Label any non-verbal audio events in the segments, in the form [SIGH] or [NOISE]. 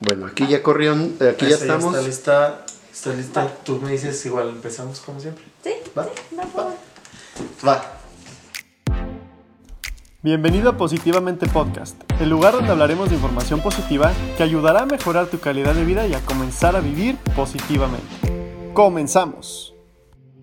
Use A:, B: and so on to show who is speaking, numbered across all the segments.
A: Bueno, aquí ya corrió, aquí ya
B: Esta
A: estamos.
B: está lista. Está lista. Tú me dices igual empezamos como siempre.
C: Sí,
B: ¿Va?
C: sí, va, va, va.
B: Va.
D: Bienvenido a Positivamente Podcast, el lugar donde hablaremos de información positiva que ayudará a mejorar tu calidad de vida y a comenzar a vivir positivamente. Comenzamos.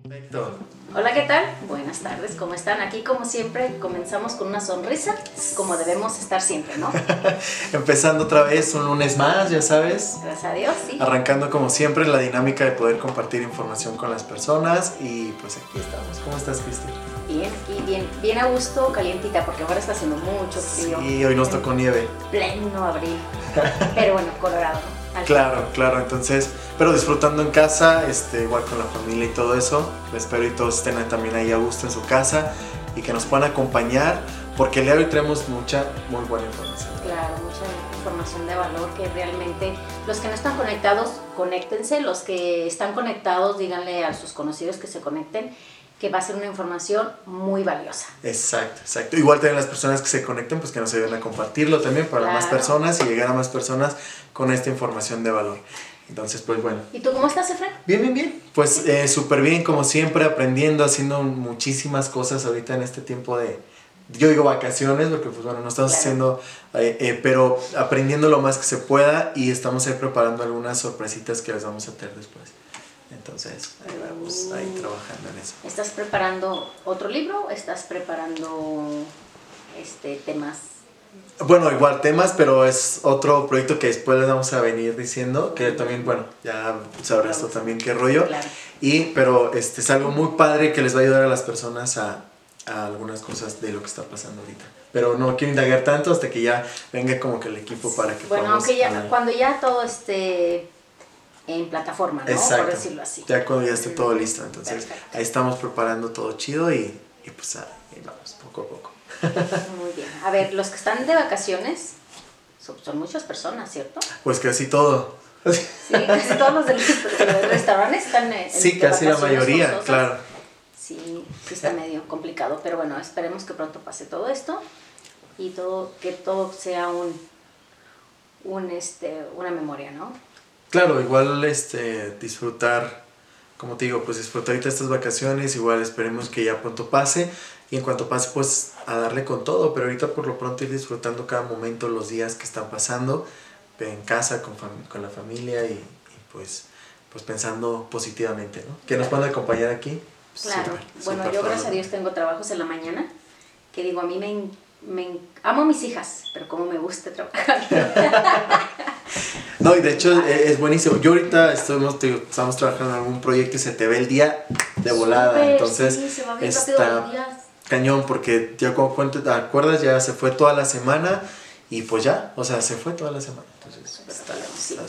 B: Perfecto.
C: Hola, ¿qué tal? Buenas tardes, ¿cómo están? Aquí, como siempre, comenzamos con una sonrisa, como debemos estar siempre, ¿no? [LAUGHS]
B: Empezando otra vez un lunes más, ya sabes.
C: Gracias a Dios, sí.
B: Arrancando como siempre la dinámica de poder compartir información con las personas y pues aquí estamos. ¿Cómo estás, Cristi?
C: Bien, aquí, bien, bien a gusto, calientita, porque ahora está haciendo mucho frío.
B: Y hoy nos tocó nieve.
C: Pleno abril. Pero bueno, Colorado, ¿no?
B: Claro, claro, entonces, pero disfrutando en casa, este, igual con la familia y todo eso. Espero y todos estén también ahí a gusto en su casa y que nos puedan acompañar, porque el día de hoy traemos mucha, muy buena información.
C: Claro, mucha información de valor que realmente los que no están conectados, conéctense, los que están conectados, díganle a sus conocidos que se conecten, que va a ser una información muy valiosa.
B: Exacto, exacto. Igual también las personas que se conecten, pues que nos ayuden a compartirlo también para más personas y llegar a más personas con esta información de valor. Entonces, pues bueno.
C: ¿Y tú cómo estás, Efraín?
B: Bien, bien, bien. Pues eh, súper bien, como siempre, aprendiendo, haciendo muchísimas cosas ahorita en este tiempo de, yo digo vacaciones, porque pues bueno, no estamos
C: Claro.
B: haciendo, eh, eh, pero aprendiendo lo más que se pueda y estamos ahí preparando algunas sorpresitas que les vamos a tener después. Entonces, ahí vamos, ahí trabajando en eso.
C: ¿Estás preparando otro libro? ¿Estás preparando este, temas?
B: Bueno, igual temas, pero es otro proyecto que después les vamos a venir diciendo, que también, bueno, ya sabrás tú también qué rollo.
C: Claro.
B: Y, pero este es algo muy padre que les va a ayudar a las personas a, a algunas cosas de lo que está pasando ahorita. Pero no quiero indagar tanto hasta que ya venga como que el equipo para que
C: Bueno, aunque ya,
B: hablar.
C: cuando ya todo esté en plataforma, ¿no?
B: Exacto.
C: Por decirlo así.
B: Ya cuando ya esté todo listo. Entonces
C: Perfecto.
B: ahí estamos preparando todo chido y, y pues ahí vamos, poco a poco. [LAUGHS]
C: Muy bien. A ver, los que están de vacaciones son, son muchas personas, ¿cierto?
B: Pues casi todo.
C: Sí, casi todos los de los restaurantes están en
B: Sí, casi la mayoría, claro.
C: Sí, sí está medio complicado, pero bueno, esperemos que pronto pase todo esto y todo que todo sea un un este una memoria, ¿no?
B: Claro, igual este disfrutar, como te digo, pues disfrutar ahorita estas vacaciones, igual esperemos que ya pronto pase y en cuanto pase pues a darle con todo, pero ahorita por lo pronto ir disfrutando cada momento, los días que están pasando en casa con, fam- con la familia y, y, pues pues pensando positivamente, ¿no? Que nos puedan acompañar aquí.
C: Claro. bueno, yo gracias a. Dios tengo trabajos en la mañana, que digo, a mí me, me amo a mis hijas, pero como me gusta trabajar. [LAUGHS]
B: No, y de hecho eh, es buenísimo. Yo ahorita estamos, te digo, estamos trabajando en algún proyecto y se te ve el día de volada, entonces
C: sí, se va bien
B: está cañón porque ya como cuento, ¿te acuerdas? Ya se fue toda la semana y pues ya, o sea, se fue toda la semana. Entonces, está, está.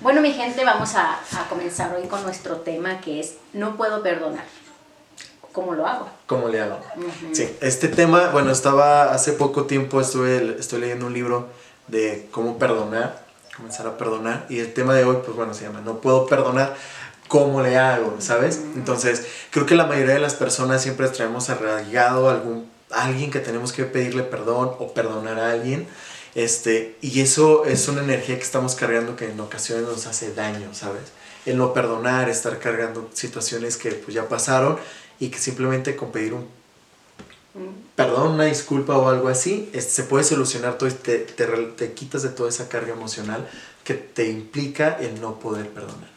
C: Bueno, mi gente, vamos a, a comenzar hoy con nuestro tema que es no puedo perdonar. ¿Cómo lo hago?
B: ¿Cómo le hago? Sí, este tema, bueno, estaba hace poco tiempo, estuve, estoy leyendo un libro de cómo perdonar, comenzar a perdonar, y el tema de hoy, pues bueno, se llama No puedo perdonar, ¿cómo le hago? ¿Sabes? Entonces, creo que la mayoría de las personas siempre traemos arraigado algún, alguien que tenemos que pedirle perdón o perdonar a alguien, este, y eso es una energía que estamos cargando que en ocasiones nos hace daño, ¿sabes? El no perdonar, estar cargando situaciones que pues ya pasaron y que simplemente con pedir un. Perdón, una disculpa o algo así, se puede solucionar todo y te, te, quitas de toda esa carga emocional que te implica el no poder perdonar.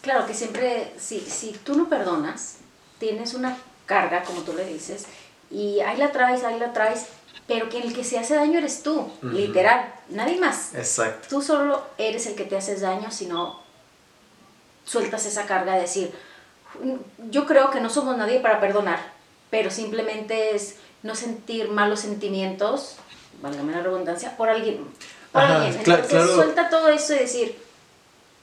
C: Claro que siempre, si, si tú no perdonas, tienes una carga, como tú le dices, y ahí la traes, ahí la traes, pero que el que se hace daño eres tú, literal, nadie más.
B: Exacto.
C: Tú solo eres el que te haces daño si no sueltas esa carga de decir, yo creo que no somos nadie para perdonar, pero simplemente es no sentir malos sentimientos, válgame la redundancia, por alguien. Por
B: Ajá,
C: alguien. Entonces
B: claro.
C: suelta todo eso y decir,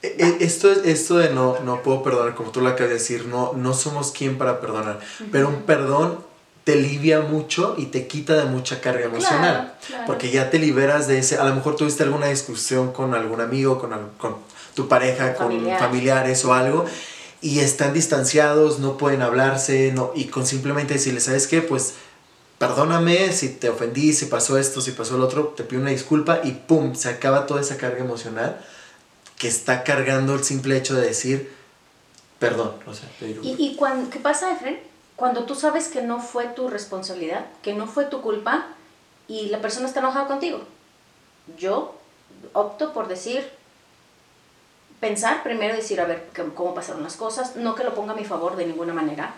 B: E- e- Esto, es- esto de no, no puedo perdonar, como tú lo acabas de decir, no, no somos quien para perdonar, pero un perdón te alivia mucho y te quita de mucha carga emocional.
C: claro.
B: Porque ya te liberas de ese, a lo mejor tuviste alguna discusión con algún amigo, con, con tu pareja, con
C: Familiar.
B: familiares o algo, y están distanciados, no pueden hablarse, no, y con simplemente decirle, ¿sabes qué? Pues perdóname si te ofendí, si pasó esto, si pasó lo otro, te pido una disculpa y pum, se acaba toda esa carga emocional que está cargando el simple hecho de decir perdón.
C: ¿Y, y cuan- qué pasa, Efren? Cuando tú sabes que no fue tu responsabilidad, que no fue tu culpa y la persona está enojada contigo. Yo opto por decir, pensar primero, decir, a ver, cómo pasaron las cosas, no que lo ponga a mi favor de ninguna manera,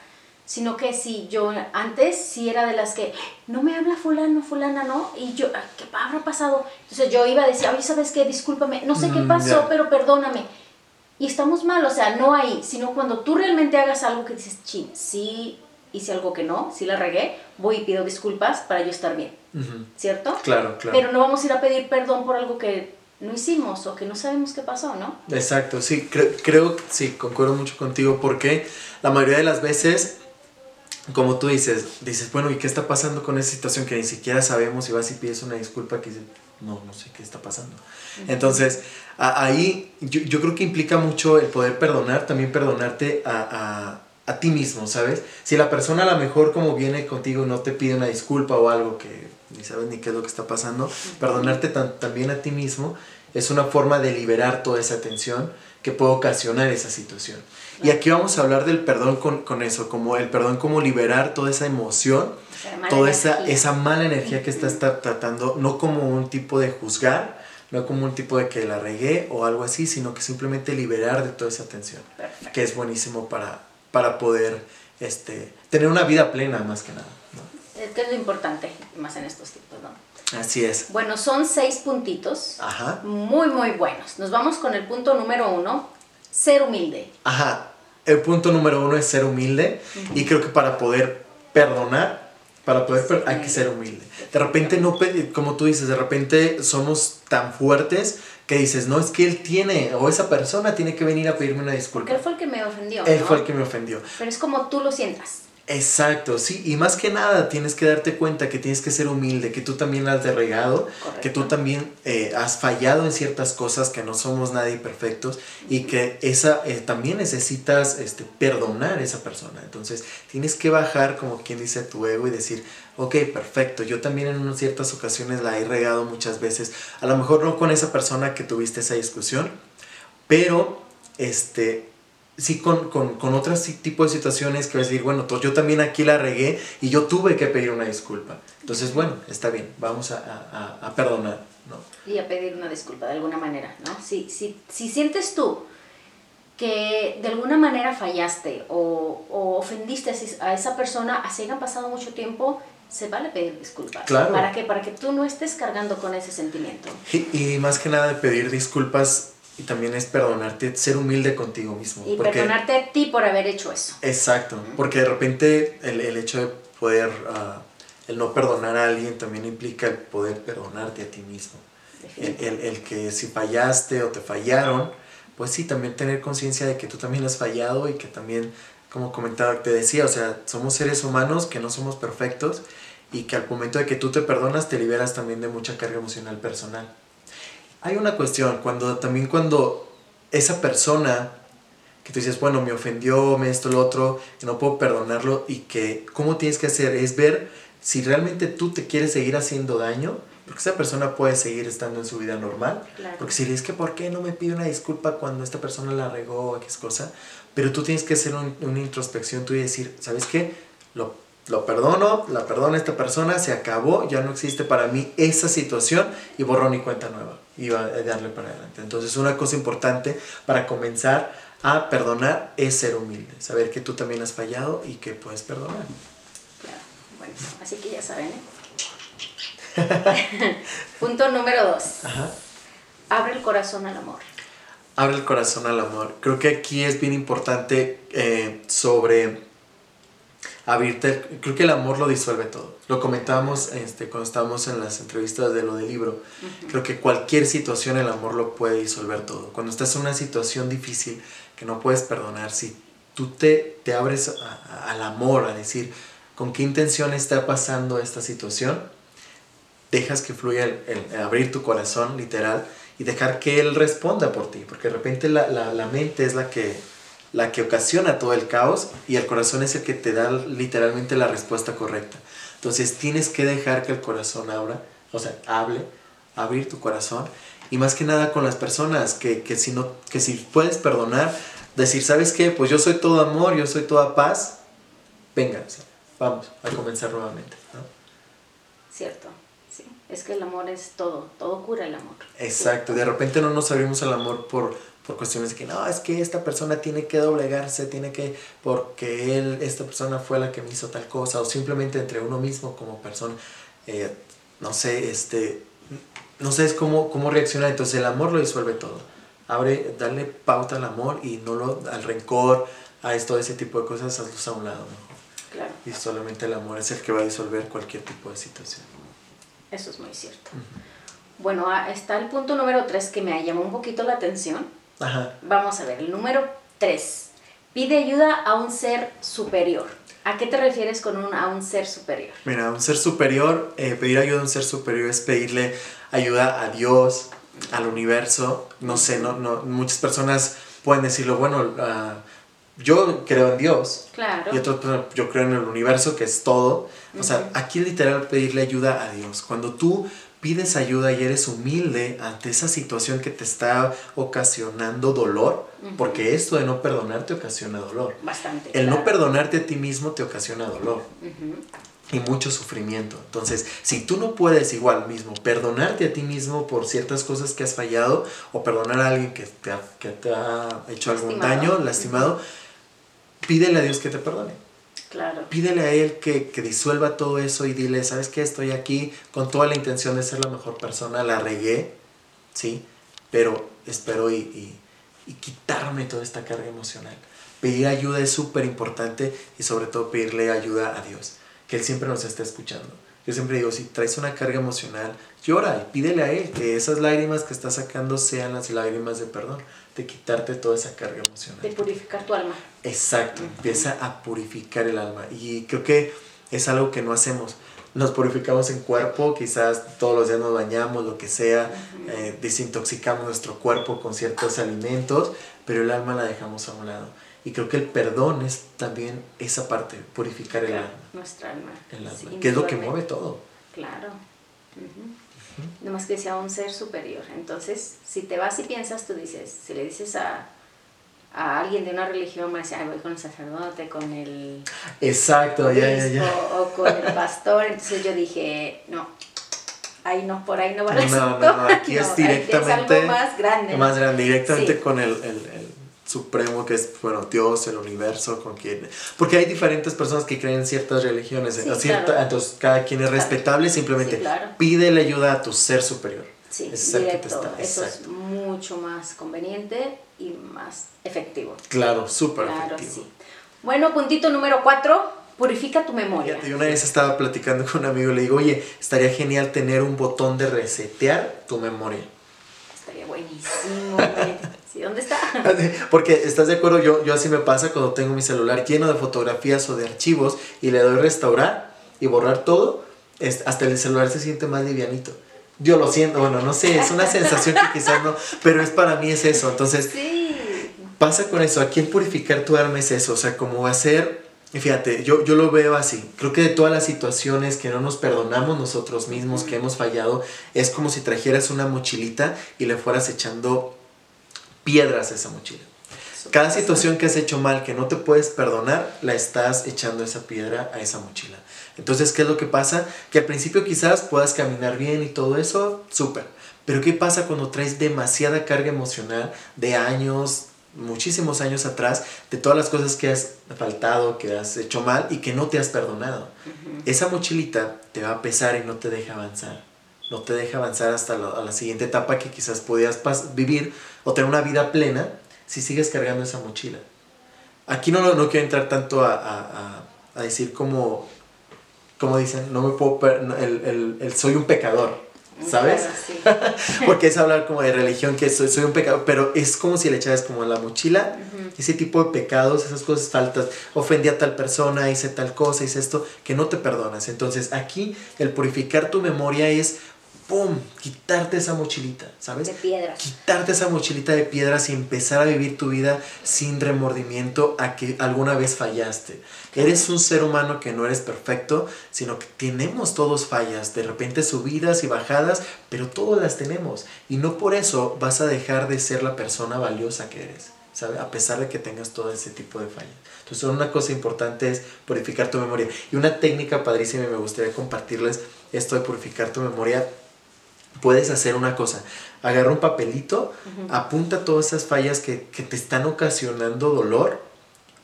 C: sino que si yo antes sí era de las que, no me habla fulano, fulana, ¿no? Y yo, "Ah, ¿qué habrá pasado? Entonces yo iba a decir, oye, ¿sabes qué? Discúlpame, no sé qué
B: Mm,
C: pasó, pero perdóname. Y estamos mal, o sea, no ahí, sino cuando tú realmente hagas algo que dices, chin, sí hice algo que no, sí la regué, voy y pido disculpas para yo estar bien. ¿cierto?
B: Claro, claro.
C: Pero no vamos a ir a pedir perdón por algo que no hicimos o que no sabemos qué pasó, ¿no?
B: Exacto, sí, cre- creo, sí, concuerdo mucho contigo porque la mayoría de las veces, como tú dices, dices, bueno, ¿y qué está pasando con esa situación que ni siquiera sabemos y vas y pides una disculpa que dices, no, no sé qué está pasando. Entonces, a- ahí yo, yo creo que implica mucho el poder perdonar, también perdonarte a, a, a ti mismo, ¿sabes? Si la persona a lo mejor como viene contigo no te pide una disculpa o algo que ni sabes ni qué es lo que está pasando, perdonarte tan- también a ti mismo es una forma de liberar toda esa tensión que puede ocasionar esa situación. Y aquí vamos a hablar del perdón con, con eso, como el perdón como liberar toda esa emoción toda esa, esa mala energía que estás tra- tratando, no como un tipo de juzgar, no como un tipo de que la regué o algo así, sino que simplemente liberar de toda esa tensión,
C: Perfecto.
B: que es buenísimo para, para poder este, tener una vida plena más que nada. ¿no?
C: Es que es lo importante, más en estos tiempos, ¿no?
B: Así es.
C: Bueno, son seis puntitos,
B: Ajá.
C: muy, muy buenos. Nos vamos con el punto número uno, ser humilde.
B: Ajá. El punto número uno es ser humilde y creo que para poder perdonar, para poder per- hay que ser humilde. De repente no, como tú dices, de repente somos tan fuertes que dices, no, es que él tiene, o esa persona tiene que venir a pedirme una
C: Porque
B: disculpa.
C: él fue el que me ofendió.
B: Él
C: ¿no?
B: fue el que me ofendió.
C: Pero es como tú lo sientas.
B: Exacto, sí, y más que nada tienes que darte cuenta que tienes que ser humilde, que tú también la has de regado,
C: Correcto.
B: que tú también eh, has fallado en ciertas cosas, que no somos nadie perfectos y que esa eh, también necesitas este, perdonar a esa persona. Entonces tienes que bajar, como quien dice, tu ego y decir, ok, perfecto, yo también en unas ciertas ocasiones la he regado muchas veces, a lo mejor no con esa persona que tuviste esa discusión, pero este sí con, con, con otros sí- tipo de situaciones que vas a decir, bueno, yo también aquí la regué y yo tuve que pedir una disculpa. Entonces, bueno, está bien, vamos a, a- a- perdonar, ¿no?
C: y a pedir una disculpa de alguna manera, ¿no? Si, si, si sientes tú que de alguna manera fallaste o, o ofendiste a esa persona, así haya pasado mucho tiempo, se vale pedir disculpas.
B: Claro.
C: ¿Para qué? Para que tú no estés cargando con ese sentimiento.
B: Y, y más que nada de pedir disculpas y también es perdonarte, ser humilde contigo mismo.
C: Y
B: porque-
C: perdonarte a ti por haber hecho eso.
B: Exacto, porque de repente el, el hecho de poder, ah, el no perdonar a alguien también implica el poder perdonarte a ti mismo. El, el- el que si fallaste o te fallaron, pues sí, también tener conciencia de que tú también has fallado y que también, como comentaba, te decía, o sea, somos seres humanos que no somos perfectos y que al momento de que tú te perdonas te liberas también de mucha carga emocional personal. Hay una cuestión, cuando también cuando esa persona que tú dices, bueno, me ofendió, me esto, lo otro, que no puedo perdonarlo y que cómo tienes que hacer es ver si realmente tú te quieres seguir haciendo daño, porque esa persona puede seguir estando en su vida normal,
C: Claro.
B: porque si le dices que por qué no me pide una disculpa cuando esta persona la regó o X cosa, pero tú tienes que hacer un- una introspección tú y decir, ¿sabes qué? Lo, lo perdono, la perdono a esta persona, se acabó, ya no existe para mí esa situación y borrón y cuenta nueva y va a darle para adelante. Entonces una cosa importante para comenzar a perdonar es ser humilde, saber que tú también has fallado y que puedes perdonar.
C: Claro. Bueno, así que ya saben, ¿eh? [LAUGHS] Punto número dos.
B: Ajá.
C: Abre el corazón al amor.
B: Abre el corazón al amor. Creo que aquí es bien importante eh, sobre abrirte. Creo que el amor lo disuelve todo. Lo comentábamos este, cuando estábamos en las entrevistas de lo del libro. Creo que cualquier situación el amor lo puede disolver todo. Cuando estás en una situación difícil que no puedes perdonar, si tú te, te abres a- a- al amor, a decir con qué intención está pasando esta situación, dejas que fluya el, el- el abrir tu corazón, literal, y dejar que Él responda por ti, porque de repente la, la- la mente es la que, la que ocasiona todo el caos y el corazón es el que te da literalmente la respuesta correcta. Entonces tienes que dejar que el corazón abra, o sea, hable, abrir tu corazón y más que nada con las personas, que, que, si, no, que si puedes perdonar, decir, ¿sabes qué? Pues yo soy todo amor, yo soy toda paz, venga, vamos a comenzar nuevamente. ¿no?
C: Cierto, sí. Es que el amor es todo, todo cura el amor.
B: Exacto, de repente no nos abrimos al amor por, por cuestiones de que no, es que esta persona tiene que doblegarse, tiene que, porque él, esta persona fue la que me hizo tal cosa, o simplemente entre uno mismo como persona, eh, no sé, este, no sé cómo, cómo reaccionar, entonces el amor lo disuelve todo. Abre, darle pauta al amor y no lo, al rencor, a esto, ese tipo de cosas, hazlos a un lado mejor.
C: Claro.
B: Y solamente el amor es el que va a disolver cualquier tipo de situación.
C: Eso es muy cierto. Bueno, ah, está el punto número 3 que me llamó un poquito la atención.
B: Ajá.
C: Vamos a ver, el número 3. Pide ayuda a un ser superior. ¿A qué te refieres con un, a un ser superior?
B: Mira, un ser superior, eh, pedir ayuda a un ser superior es pedirle ayuda a Dios, al universo. No sé, no, no, muchas personas pueden decirlo, bueno, ah, yo creo en Dios.
C: Claro.
B: Y otras personas, yo creo en el universo, que es todo. O sea,
C: Ujú.
B: aquí literal pedirle ayuda a Dios. Cuando tú pides ayuda y eres humilde ante esa situación que te está ocasionando dolor, porque esto de no perdonar te ocasiona dolor.
C: Bastante.
B: El no perdonarte a ti mismo te ocasiona dolor y mucho sufrimiento. Entonces, si tú no puedes igual mismo perdonarte a ti mismo por ciertas cosas que has fallado o perdonar a alguien que te ha, que te ha hecho algún
C: Lastimado.
B: daño, lastimado, pídele a Dios que te perdone. Pídele a Él que, que disuelva todo eso y dile, ¿sabes qué? Estoy aquí con toda la intención de ser la mejor persona, la regué, ¿sí? Pero espero y, y- y quitarme toda esta carga emocional. Pedir ayuda es súper importante y sobre todo pedirle ayuda a Dios, que Él siempre nos está escuchando. Yo siempre digo, si traes una carga emocional, llora y pídele a Él que esas lágrimas que estás sacando sean las lágrimas de perdón, de quitarte toda esa carga emocional.
C: De purificar tu alma.
B: Exacto, empieza a purificar el alma. Y creo que es algo que no hacemos. Nos purificamos en cuerpo, quizás todos los días nos bañamos, lo que sea, eh, desintoxicamos nuestro cuerpo con ciertos alimentos, pero el alma la dejamos a un lado. Y creo que el perdón es también esa parte, purificar el alma.
C: Nuestra alma.
B: El alma,
C: Sí,
B: que es lo que mueve todo.
C: Claro. Ujú. Nomás que sea un ser superior. Entonces, si te vas y piensas, tú dices, si le dices a, a alguien de una religión, me dice, "Ay, voy con el sacerdote, con el
B: Exacto, ya, ya, ya.
C: o con el pastor. Entonces yo dije, no, ahí no, por ahí no va el
B: No,
C: asunto.
B: no, [LAUGHS] no, aquí es directamente
C: algo más grande. ¿no?
B: Más grande, directamente
C: Sí.
B: con el, el, el supremo que es, bueno, Dios, el universo, con quien... Porque hay diferentes personas que creen en ciertas religiones,
C: Sí.
B: Cierta-
C: claro.
B: entonces cada quien es
C: Claro.
B: respetable, simplemente
C: Sí, claro.
B: pídele ayuda a tu ser superior.
C: Sí,
B: te
C: directo.
B: está-
C: Eso es
B: exacto.
C: mucho más conveniente y más efectivo.
B: Claro, súper efectivo.
C: sí. Bueno, puntito número cuatro, purifica tu memoria.
B: Yo una vez estaba platicando con un amigo y le digo, oye, estaría genial tener un botón de resetear tu memoria.
C: Estaría buenísimo. ¿Dónde está? [LAUGHS]
B: Porque, ¿estás de acuerdo? Yo, yo así me pasa cuando tengo mi celular lleno de fotografías o de archivos y le doy restaurar y borrar todo, es- hasta el celular se siente más livianito. Yo lo siento, bueno, no sé, es una [LAUGHS] sensación que quizás no, pero es para mí es eso. Entonces,
C: Sí.
B: pasa con eso, aquí el purificar tu alma es eso, o sea, como hacer, y fíjate, yo, yo lo veo así, creo que de todas las situaciones que no nos perdonamos nosotros mismos, que hemos fallado, es como si trajeras una mochilita y le fueras echando piedras a esa mochila. Cada situación que has hecho mal que no te puedes perdonar, la estás echando esa piedra a esa mochila. Entonces, ¿qué es lo que pasa? Que al principio quizás puedas caminar bien y todo eso, súper. Pero ¿qué pasa cuando traes demasiada carga emocional de años, muchísimos años atrás, de todas las cosas que has faltado, que has hecho mal y que no te has perdonado? Esa mochilita te va a pesar y no te deja avanzar. No te deja avanzar hasta la, a la siguiente etapa que quizás podías vivir o tener una vida plena si sigues cargando esa mochila. Aquí no, no quiero entrar tanto a, a- a- a decir como, como dicen, no me puedo, el, el- el soy un pecador, ¿sabes?
C: Claro, sí. [LAUGHS]
B: Porque es hablar como de religión, que soy, soy un pecador, pero es como si le echaras como a la mochila ese tipo de pecados, esas cosas faltas, ofendí a tal persona, hice tal cosa, hice esto, que no te perdonas. Entonces aquí el purificar tu memoria es ¡pum! Quitarte esa mochilita, ¿sabes?
C: De piedras.
B: Quitarte esa mochilita de piedras y empezar a vivir tu vida sin remordimiento a que alguna vez fallaste. Eres un ser humano que no eres perfecto, sino que tenemos todos fallas, de repente subidas y bajadas, pero todas las tenemos. Y no por eso vas a dejar de ser la persona valiosa que eres. ¿sabe? A pesar de que tengas todo ese tipo de fallas. Entonces, una cosa importante es purificar tu memoria. Y una técnica padrísima y me gustaría compartirles esto de purificar tu memoria puedes hacer una cosa. Agarra un papelito, apunta todas esas fallas que, te están ocasionando dolor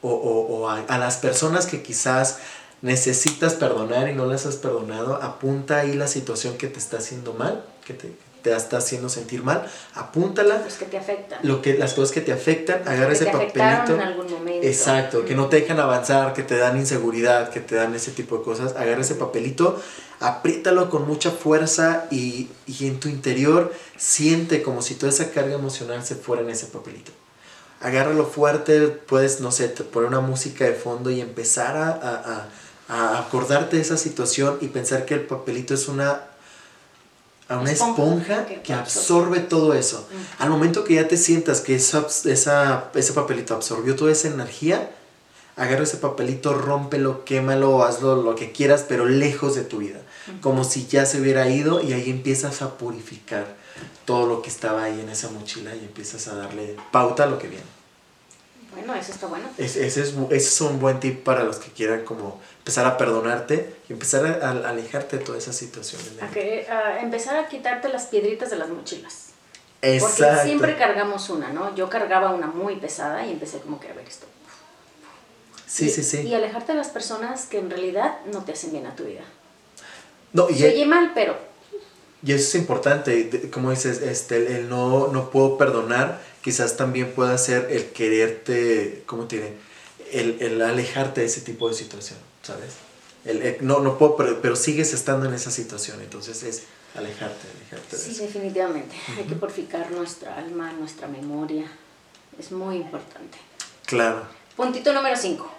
B: o, a, las personas que quizás necesitas perdonar y no las has perdonado, apunta ahí la situación que te está haciendo mal, que te, te está haciendo sentir mal, apúntala.
C: Los que te afectan.
B: Lo que, las cosas que te afectan, agarra ese papelito.
C: En algún momento.
B: Exacto, que no te dejan avanzar, que te dan inseguridad, que te dan ese tipo de cosas. Agarra ese papelito, apriétalo con mucha fuerza y, y en tu interior siente como si toda esa carga emocional se fuera en ese papelito. Agárralo fuerte, puedes, no sé, poner una música de fondo y empezar a, a, a acordarte de esa situación y pensar que el papelito es una a una esponja, que, absorbe todo eso. Al momento que ya te sientas que esa, esa, ese papelito absorbió toda esa energía, agarra ese papelito, rómpelo, quémalo, hazlo lo que quieras, pero lejos de tu vida. Como si ya se hubiera ido y ahí empiezas a purificar todo lo que estaba ahí en esa mochila y empiezas a darle pauta a lo que viene.
C: Bueno, eso está bueno.
B: ese, es, ese es un buen tip para los que quieran como empezar a perdonarte y empezar a, alejarte de toda esa situación.
C: A, empezar a quitarte las piedritas de las mochilas. Exacto. Porque siempre cargamos una, ¿no? Yo cargaba una muy pesada y empecé como que a ver esto.
B: Sí, sí, sí.
C: Y alejarte de las personas que en realidad no te hacen bien a tu vida.
B: No, y
C: Se oye mal, pero...
B: Y eso es importante, como dices, este, el no, no puedo perdonar, quizás también pueda ser el quererte, ¿cómo diré? El, el alejarte de ese tipo de situación. ¿sabes? El, no, no puedo, pero, sigues estando en esa situación, entonces es alejarte, alejarte.
C: sí, definitivamente. Hay que purificar nuestra alma, nuestra memoria. Es muy importante.
B: Claro.
C: Puntito número 5.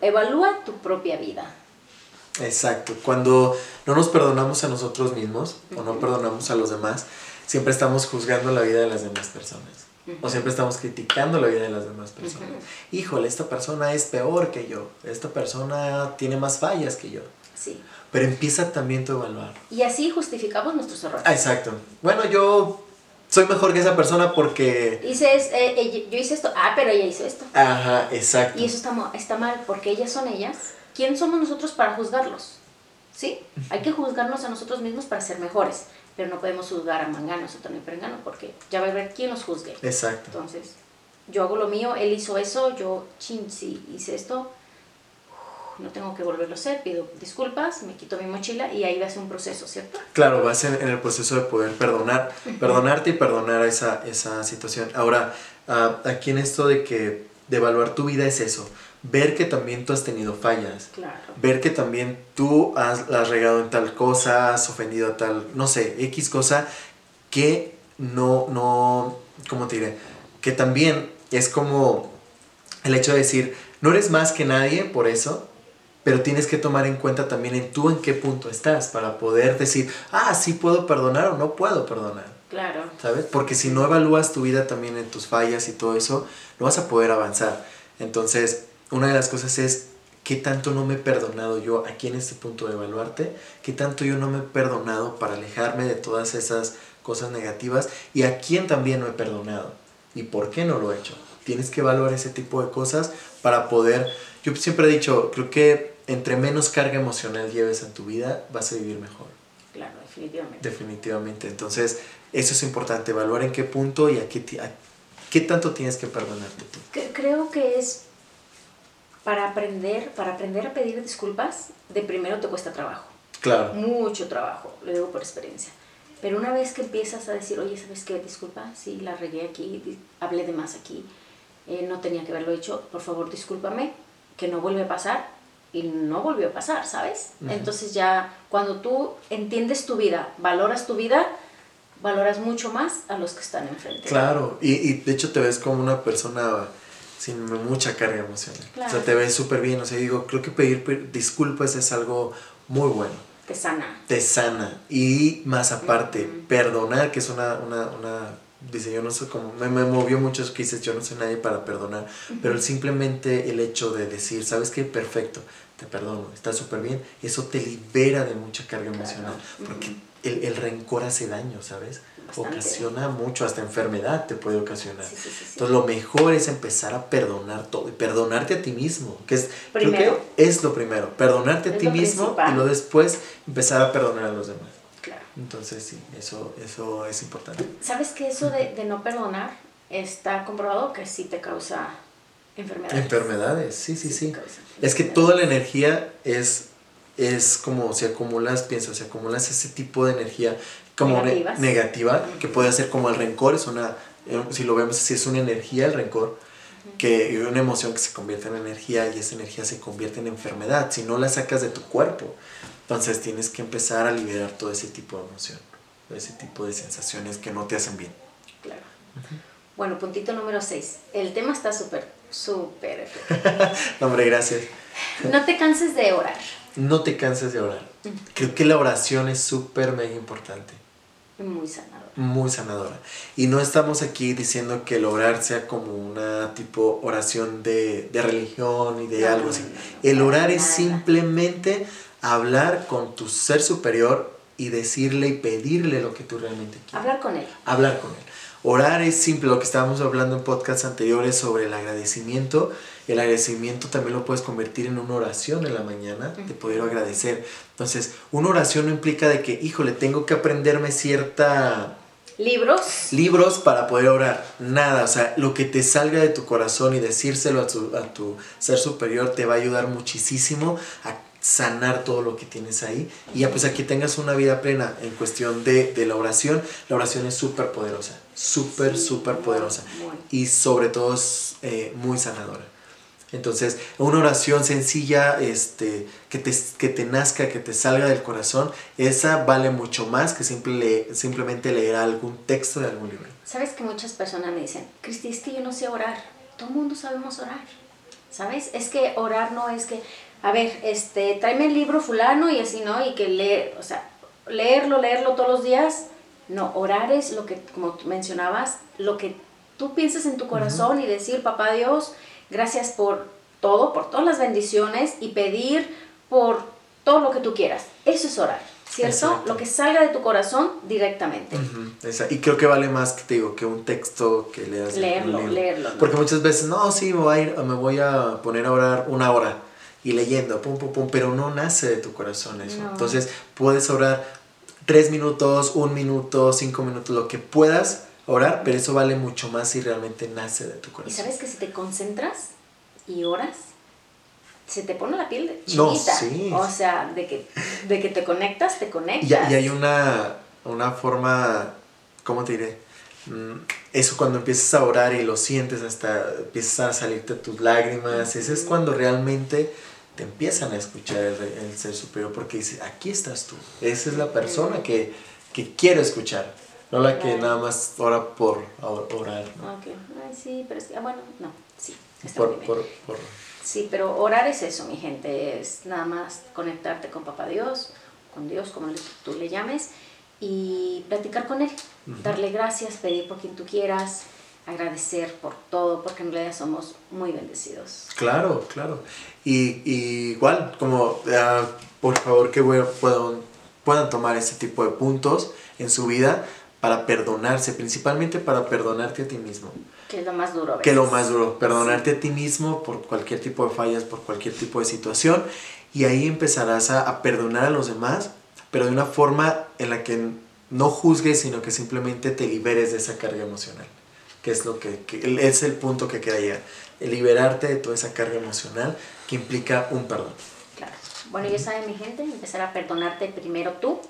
C: evalúa tu propia vida.
B: Exacto. Cuando no nos perdonamos a nosotros mismos o no perdonamos a los demás, siempre estamos juzgando la vida de las demás personas. O siempre estamos criticando la vida de las demás personas. Híjole, esta persona es peor que yo. Esta persona tiene más fallas que yo.
C: Sí.
B: Pero empieza también tu evaluar.
C: Y así justificamos nuestros errores.
B: Ah, exacto. Bueno, yo soy mejor que esa persona porque...
C: Hice eh, yo hice esto. Ah, pero ella hizo esto.
B: Ajá, exacto.
C: Y eso está, está mal porque ellas son ellas. ¿Quién somos nosotros para juzgarlos? ¿Sí? Hay que juzgarnos a nosotros mismos para ser mejores pero no podemos juzgar a Mangano, Sotano y Perengano, porque ya va a haber quién los juzgue.
B: Exacto.
C: Entonces, yo hago lo mío, él hizo eso, yo, chin, sí, hice esto, no tengo que volverlo a hacer, pido disculpas, me quito mi mochila y ahí va a ser un proceso, ¿cierto?
B: Claro, vas en, en el proceso de poder perdonar, [LAUGHS] perdonarte y perdonar esa, esa situación. Ahora, uh, aquí en esto de que de evaluar tu vida es eso, ver que también tú has tenido fallas, ver que también tú has, has, regado en tal cosa, has ofendido a tal, no sé, X cosa, que no, no, ¿cómo te diré? Que también es como el hecho de decir, no eres más que nadie por eso, pero tienes que tomar en cuenta también en tú en qué punto estás para poder decir, ah, sí puedo perdonar o no puedo perdonar.
C: Claro.
B: ¿Sabes? Porque si no evalúas tu vida también en tus fallas y todo eso, no vas a poder avanzar. Entonces, una de las cosas es qué tanto no me he perdonado yo aquí en este punto de evaluarte, qué tanto yo no me he perdonado para alejarme de todas esas cosas negativas y a quién también no he perdonado y por qué no lo he hecho. Tienes que evaluar ese tipo de cosas para poder, yo siempre he dicho, creo que entre menos carga emocional lleves en tu vida, vas a vivir mejor.
C: Claro, definitivamente.
B: Definitivamente. Entonces, eso es importante, evaluar en qué punto y a qué, a qué tanto tienes que perdonarte tú.
C: Creo que es para aprender, para aprender a pedir disculpas, de primero te cuesta trabajo.
B: Claro.
C: Mucho trabajo, lo digo por experiencia. Pero una vez que empiezas a decir, oye, ¿sabes qué? Disculpa, sí, la regué aquí, hablé de más aquí, eh, no tenía que haberlo hecho, por favor, discúlpame, que no vuelve a pasar. Y no volvió a pasar, ¿sabes? Entonces ya cuando tú entiendes tu vida, valoras tu vida, valoras mucho más a los que están enfrente.
B: Claro, y, y de hecho te ves como una persona sin mucha carga emocional. O sea, te ves súper bien. O sea, digo, creo que pedir disculpas es algo muy bueno.
C: Te sana.
B: te sana. Y más aparte, perdonar, que es una, una, una, dice, yo no sé cómo, me, me movió mucho que dices, yo no soy nadie para perdonar, pero simplemente el hecho de decir, ¿sabes qué? Perfecto, te perdono, está súper bien, eso te libera de mucha carga emocional, porque el, el rencor hace daño, ¿sabes?
C: Bastante.
B: Ocasiona mucho, hasta enfermedad te puede ocasionar.
C: Sí, sí, sí, sí.
B: Entonces lo mejor es empezar a perdonar todo y perdonarte a ti mismo, que es creo que es lo primero, perdonarte a ti mismo
C: principal.
B: y luego después empezar a perdonar a los demás.
C: Claro.
B: Entonces sí, eso, eso es importante.
C: ¿Sabes que eso de, de no perdonar está comprobado que sí te causa enfermedades?
B: Enfermedades, sí, sí,
C: Sí,
B: Es que toda la energía es, es como si acumulas, piensa, si acumulas ese tipo de energía como ne- negativa, que puede ser como el rencor, es una, eh, si lo vemos así, es una energía el rencor, que una emoción que se convierte en energía y esa energía se convierte en enfermedad, si no la sacas de tu cuerpo. Entonces tienes que empezar a liberar todo ese tipo de emoción, ese tipo de sensaciones que no te hacen bien.
C: Claro. Bueno, puntito número 6. El tema está súper, súper. [LAUGHS]
B: No, hombre, gracias.
C: No te canses de orar.
B: No te canses de orar. Creo que la oración es súper mega importante.
C: Muy sanador.
B: muy sanadora. Y no estamos aquí diciendo que el orar sea como una tipo oración de, de religión y de
C: No,
B: algo
C: no,
B: así.
C: no,
B: El orar es simplemente hablar con tu ser superior y decirle y pedirle lo que tú realmente quieres.
C: Hablar con él.
B: Hablar con él. Orar es simple, lo que estábamos hablando en podcasts anteriores sobre el agradecimiento. El agradecimiento también lo puedes convertir en una oración en la mañana, de poder agradecer. Entonces, una oración no implica de que, híjole, tengo que aprenderme cierta
C: Libros.
B: libros para poder orar. Nada, o sea, lo que te salga de tu corazón y decírselo a tu, a tu ser superior te va a ayudar muchísimo a sanar todo lo que tienes ahí. Y ya pues aquí tengas una vida plena en cuestión de, de la oración. La oración es súper poderosa, súper, súper poderosa.
C: muy.
B: Y sobre todo es eh, muy sanadora. Entonces, una oración sencilla, este, que, te, que te nazca, que te salga del corazón, esa vale mucho más que simple le- simplemente leer algún texto de algún libro.
C: Sabes que muchas personas me dicen, Cristi, es que yo no sé orar. Todo el mundo sabemos orar. ¿Sabes? Es que orar no es que, a ver, este, tráeme el libro fulano y así, ¿no? Y que leer, o sea, leerlo, leerlo todos los días. No, orar es lo que, como tú mencionabas, lo que tú piensas en tu corazón y decir, papá Dios, gracias por todo, por todas las bendiciones y pedir por todo lo que tú quieras. Eso es orar, ¿cierto?
B: Exacto.
C: Lo que salga de tu corazón directamente.
B: Esa- Y creo que vale más que te digo que un texto que leas.
C: Leerlo, leerlo, ¿no?
B: Porque muchas veces, no, sí, me voy, a ir, me voy a poner a orar una hora y leyendo, pum, pum, pum, pero no nace de tu corazón eso.
C: No.
B: Entonces puedes orar tres minutos, un minuto, cinco minutos, lo que puedas orar, pero eso vale mucho más si realmente nace de tu
C: Y
B: corazón.
C: sabes que si te concentras y oras, se te pone la piel de
B: No, sí.
C: O sea, de que, de que te conectas, te conectas.
B: Y, y hay una, una forma, ¿cómo te diré? Mm, Eso cuando empiezas a orar y lo sientes hasta empiezas a salirte tus lágrimas, ese es cuando realmente te empiezan a escuchar el, el ser superior porque dices, aquí estás tú, esa es la persona que, que quiero escuchar, no la que nada más ora por or- orar, ¿no?
C: Ok, Ay, sí, pero es que, ah, bueno, no, sí, está
B: por,
C: muy bien.
B: por, por-
C: Sí, pero orar es eso, mi gente, es nada más conectarte con Papá Dios, con Dios, como tú le llames, y platicar con Él, darle gracias, pedir por quien tú quieras, agradecer por todo, porque en realidad somos muy bendecidos.
B: Claro, claro. Y, y igual, como ah, por favor que puedan, puedan tomar ese tipo de puntos en su vida para perdonarse, principalmente para perdonarte a ti mismo.
C: Que es lo más duro.
B: Que es lo más duro, perdonarte a ti mismo por cualquier tipo de fallas, por cualquier tipo de situación. Y ahí empezarás a, a perdonar a los demás, pero de una forma en la que no juzgues, sino que simplemente te liberes de esa carga emocional. Que es, lo que, que es el punto que queda llegar. Liberarte de toda esa carga emocional que implica un perdón.
C: Claro. Bueno, ya saben, mi gente, empezar a perdonarte primero tú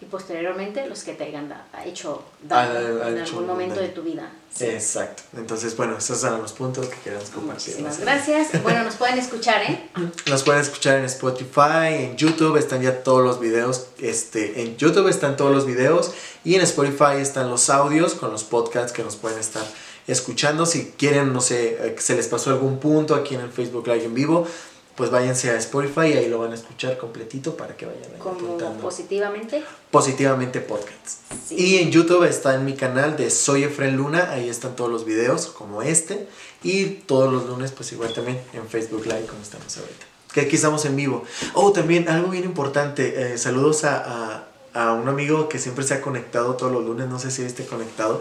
C: y posteriormente los que te hayan da- hecho daño en
B: hecho
C: algún momento
B: daño.
C: de tu vida. Sí.
B: Exacto. Entonces, bueno, esos eran los puntos que queríamos compartir.
C: Muchísimas gracias. [LAUGHS] Bueno, nos pueden escuchar, ¿eh?
B: Nos pueden escuchar en Spotify, en YouTube están ya todos los videos. Este, en YouTube están todos los videos y en Spotify están los audios con los podcasts que nos pueden estar escuchando. Si quieren, no sé, eh, se les pasó algún punto aquí en el Facebook Live en vivo, pues váyanse a Spotify y ahí lo van a escuchar completito para que vayan apuntando.
C: positivamente.
B: Positivamente Podcast.
C: Sí.
B: Y en YouTube está en mi canal de Soy Efren Luna, ahí están todos los videos como este. Y todos los lunes, pues igual también en Facebook Live, como estamos ahorita. Que aquí estamos en vivo. Oh, también algo bien importante. eh, saludos a, a, a un amigo que siempre se ha conectado todos los lunes, no sé si esté conectado.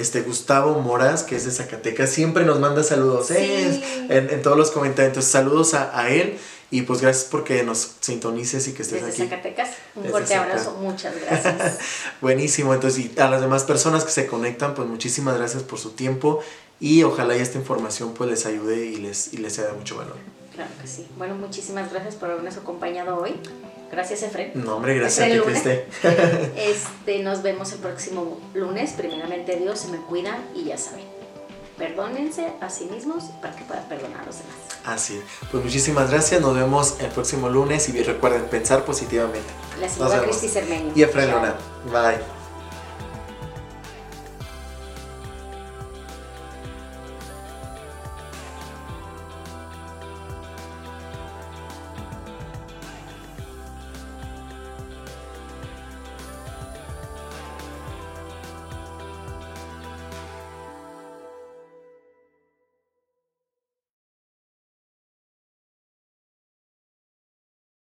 B: Este Gustavo Moras, que es de Zacatecas, siempre nos manda saludos
C: Sí.
B: eh, en, en todos los comentarios. Entonces, saludos a, a él y pues gracias porque nos sintonices y que estés
C: Desde
B: aquí.
C: Zacatecas. Un
B: Desde
C: fuerte
B: Zacatecas.
C: abrazo. Muchas gracias. [LAUGHS]
B: Buenísimo, entonces y a las demás personas que se conectan, pues muchísimas gracias por su tiempo y ojalá y esta información pues les ayude y les, y les sea de mucho valor.
C: claro que sí. Bueno, muchísimas gracias por habernos acompañado hoy. Gracias, Efren.
B: No, hombre, gracias a
C: Efren
B: ti. Criste. [LAUGHS]
C: Este, nos vemos el próximo lunes. Primeramente Dios, se me cuidan y ya saben. Perdónense a sí mismos para que puedan perdonar a los demás.
B: Así, pues muchísimas gracias, nos vemos el próximo lunes y recuerden pensar positivamente.
C: Saluda
B: vemos.
C: Cristi Cermeño.
B: Y
C: Chao.
B: Luna, bye.